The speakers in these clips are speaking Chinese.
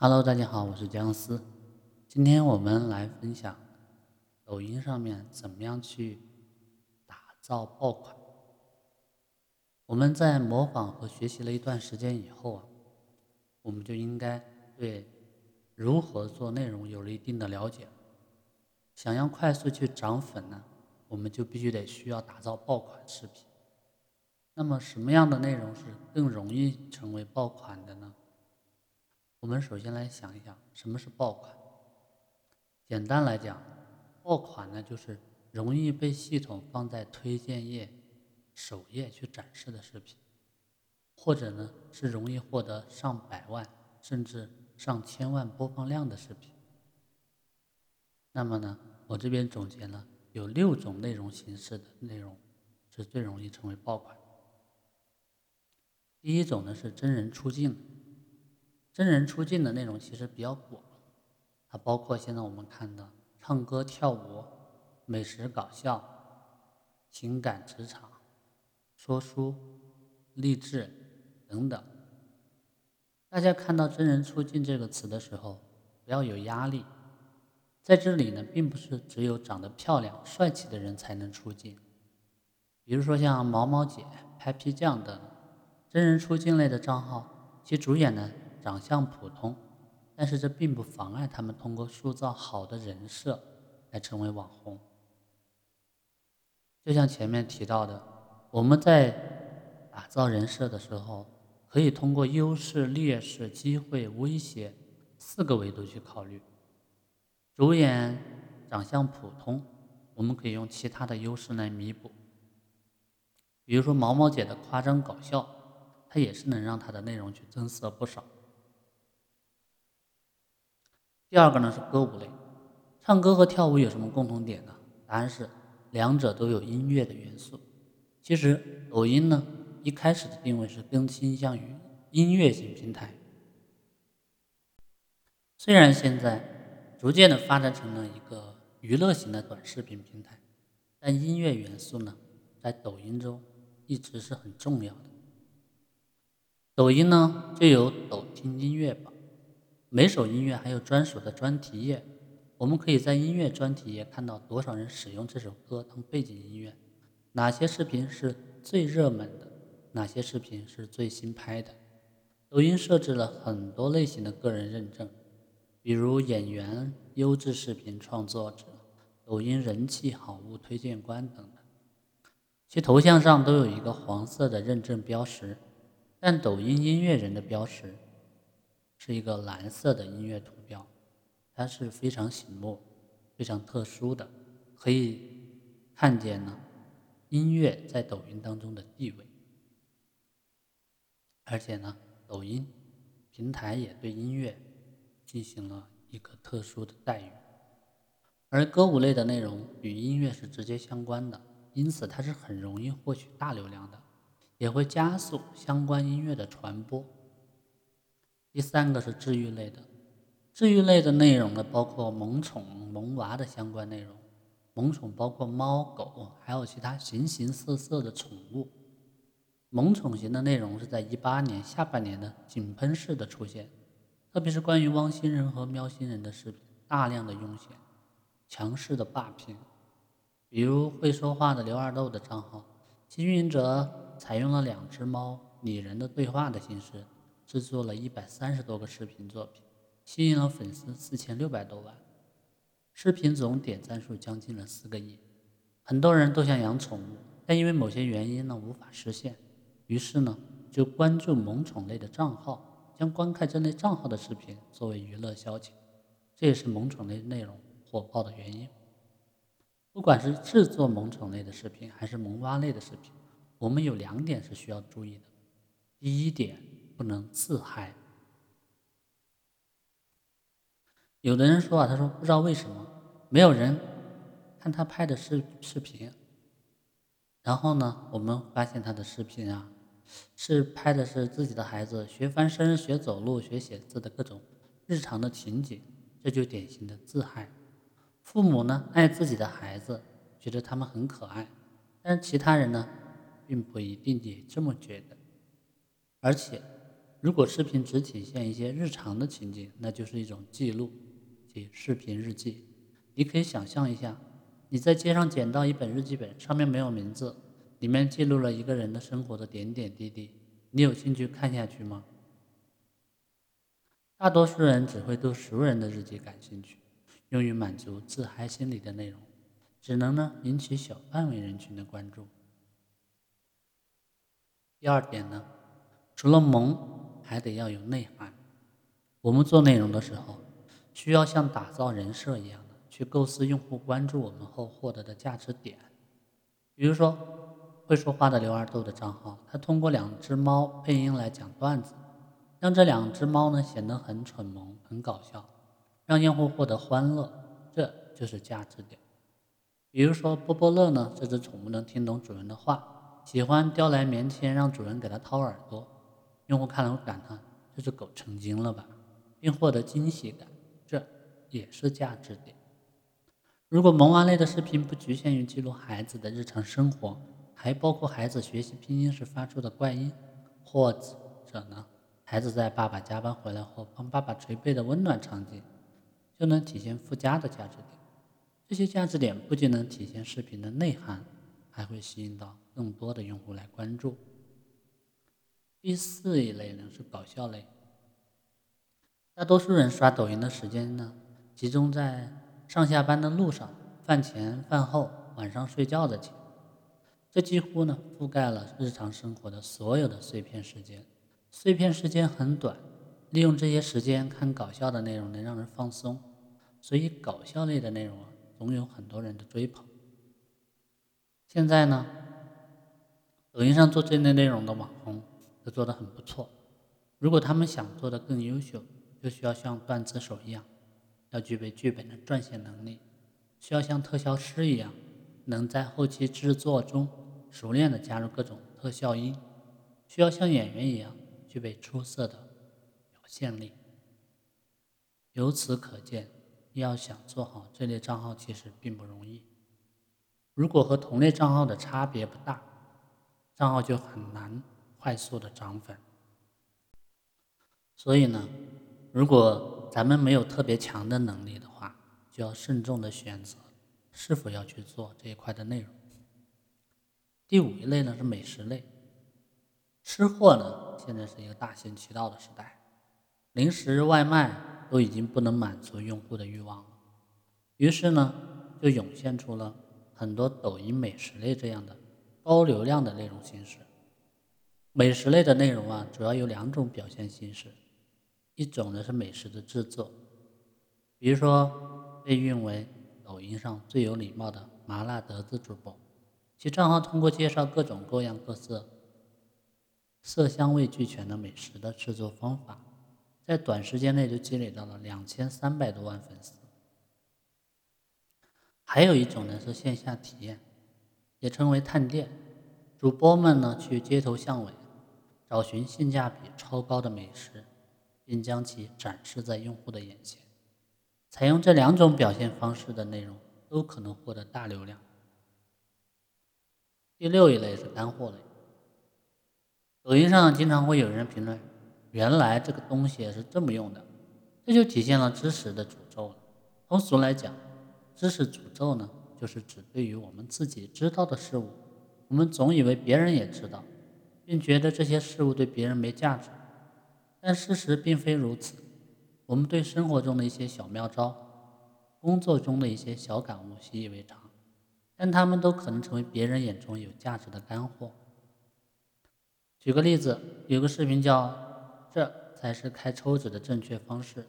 Hello，大家好，我是姜思。今天我们来分享抖音上面怎么样去打造爆款。我们在模仿和学习了一段时间以后啊，我们就应该对如何做内容有了一定的了解。想要快速去涨粉呢，我们就必须得需要打造爆款视频。那么什么样的内容是更容易成为爆款的呢？我们首先来想一想，什么是爆款？简单来讲，爆款呢就是容易被系统放在推荐页首页去展示的视频，或者呢是容易获得上百万甚至上千万播放量的视频。那么呢，我这边总结了有六种内容形式的内容是最容易成为爆款。第一种呢是真人出镜。真人出镜的内容其实比较广，它包括现在我们看的唱歌、跳舞、美食、搞笑、情感、职场、说书、励志等等。大家看到“真人出镜”这个词的时候，不要有压力，在这里呢，并不是只有长得漂亮、帅气的人才能出镜。比如说像毛毛姐、拍皮酱等真人出镜类的账号，其主演呢。长相普通，但是这并不妨碍他们通过塑造好的人设来成为网红。就像前面提到的，我们在打造人设的时候，可以通过优势、劣势、机会、威胁四个维度去考虑。主演长相普通，我们可以用其他的优势来弥补，比如说毛毛姐的夸张搞笑，它也是能让她的内容去增色不少。第二个呢是歌舞类，唱歌和跳舞有什么共同点呢？答案是两者都有音乐的元素。其实抖音呢一开始的定位是更倾向于音乐型平台，虽然现在逐渐的发展成了一个娱乐型的短视频平台，但音乐元素呢在抖音中一直是很重要的。抖音呢就有抖听音乐榜。每首音乐还有专属的专题页，我们可以在音乐专题页看到多少人使用这首歌当背景音乐，哪些视频是最热门的，哪些视频是最新拍的。抖音设置了很多类型的个人认证，比如演员、优质视频创作者、抖音人气好物推荐官等等，其头像上都有一个黄色的认证标识，但抖音音乐人的标识。是一个蓝色的音乐图标，它是非常醒目、非常特殊的，可以看见呢音乐在抖音当中的地位。而且呢，抖音平台也对音乐进行了一个特殊的待遇。而歌舞类的内容与音乐是直接相关的，因此它是很容易获取大流量的，也会加速相关音乐的传播。第三个是治愈类的，治愈类的内容呢，包括萌宠、萌娃的相关内容。萌宠包括猫、狗，还有其他形形色色的宠物。萌宠型的内容是在一八年下半年的井喷式的出现，特别是关于汪星人和喵星人的视频大量的涌现，强势的霸屏。比如会说话的刘二豆的账号，其运营者采用了两只猫拟人的对话的形式。制作了一百三十多个视频作品，吸引了粉丝四千六百多万，视频总点赞数将近了四个亿。很多人都想养宠物，但因为某些原因呢无法实现，于是呢就关注萌宠类的账号，将观看这类账号的视频作为娱乐消遣，这也是萌宠类内容火爆的原因。不管是制作萌宠类的视频，还是萌娃类的视频，我们有两点是需要注意的。第一点。不能自嗨。有的人说啊，他说不知道为什么没有人看他拍的视视频。然后呢，我们发现他的视频啊，是拍的是自己的孩子学翻身、学走路、学写字的各种日常的情景，这就典型的自嗨。父母呢爱自己的孩子，觉得他们很可爱，但是其他人呢，并不一定也这么觉得，而且。如果视频只体现一些日常的情景，那就是一种记录，即视频日记。你可以想象一下，你在街上捡到一本日记本，上面没有名字，里面记录了一个人的生活的点点滴滴，你有兴趣看下去吗？大多数人只会对熟人的日记感兴趣，用于满足自嗨心理的内容，只能呢引起小范围人群的关注。第二点呢，除了萌。还得要有内涵。我们做内容的时候，需要像打造人设一样的去构思用户关注我们后获得的价值点。比如说，会说话的刘二豆的账号，他通过两只猫配音来讲段子，让这两只猫呢显得很蠢萌、很搞笑，让用户获得欢乐，这就是价值点。比如说，波波乐呢，这只宠物能听懂主人的话，喜欢叼来棉签让主人给它掏耳朵。用户看了会感叹：“这只狗成精了吧？”并获得惊喜感，这也是价值点。如果萌娃类的视频不局限于记录孩子的日常生活，还包括孩子学习拼音时发出的怪音，或者呢，孩子在爸爸加班回来后帮爸爸捶背的温暖场景，就能体现附加的价值点。这些价值点不仅能体现视频的内涵，还会吸引到更多的用户来关注。第四一类呢是搞笑类，大多数人刷抖音的时间呢集中在上下班的路上、饭前饭后、晚上睡觉的前，这几乎呢覆盖了日常生活的所有的碎片时间。碎片时间很短，利用这些时间看搞笑的内容能让人放松，所以搞笑类的内容啊总有很多人的追捧。现在呢，抖音上做这类内容的网红。做的很不错。如果他们想做的更优秀，就需要像段子手一样，要具备剧本的撰写能力；需要像特效师一样，能在后期制作中熟练的加入各种特效音；需要像演员一样，具备出色的表现力。由此可见，要想做好这类账号，其实并不容易。如果和同类账号的差别不大，账号就很难。快速的涨粉，所以呢，如果咱们没有特别强的能力的话，就要慎重的选择是否要去做这一块的内容。第五一类呢是美食类，吃货呢现在是一个大行其道的时代，零食外卖都已经不能满足用户的欲望了，于是呢就涌现出了很多抖音美食类这样的高流量的内容形式。美食类的内容啊，主要有两种表现形式，一种呢是美食的制作，比如说被誉为抖音上最有礼貌的麻辣德子主播，其账号通过介绍各种各样各色、色香味俱全的美食的制作方法，在短时间内就积累到了两千三百多万粉丝。还有一种呢是线下体验，也称为探店，主播们呢去街头巷尾。找寻性价比超高的美食，并将其展示在用户的眼前。采用这两种表现方式的内容都可能获得大流量。第六一类是干货类。抖音上经常会有人评论：“原来这个东西是这么用的。”这就体现了知识的诅咒了。通俗来讲，知识诅咒呢，就是指对于我们自己知道的事物，我们总以为别人也知道。并觉得这些事物对别人没价值，但事实并非如此。我们对生活中的一些小妙招、工作中的一些小感悟习以为常，但他们都可能成为别人眼中有价值的干货。举个例子，有个视频叫“这才是开抽纸的正确方式”，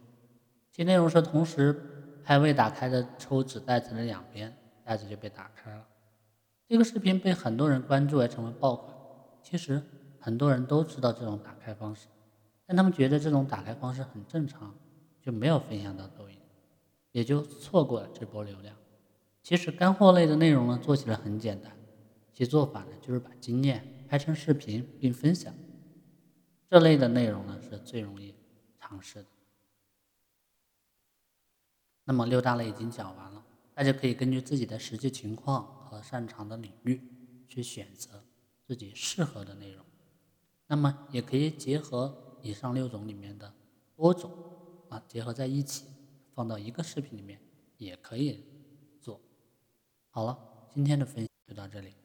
其内容是同时拍未打开的抽纸袋子的两边，袋子就被打开了。这个视频被很多人关注，而成为爆款。其实很多人都知道这种打开方式，但他们觉得这种打开方式很正常，就没有分享到抖音，也就错过了这波流量。其实干货类的内容呢，做起来很简单，其做法呢就是把经验拍成视频并分享。这类的内容呢是最容易尝试的。那么六大类已经讲完了，大家可以根据自己的实际情况和擅长的领域去选择。自己适合的内容，那么也可以结合以上六种里面的多种啊结合在一起，放到一个视频里面也可以做。好了，今天的分享就到这里。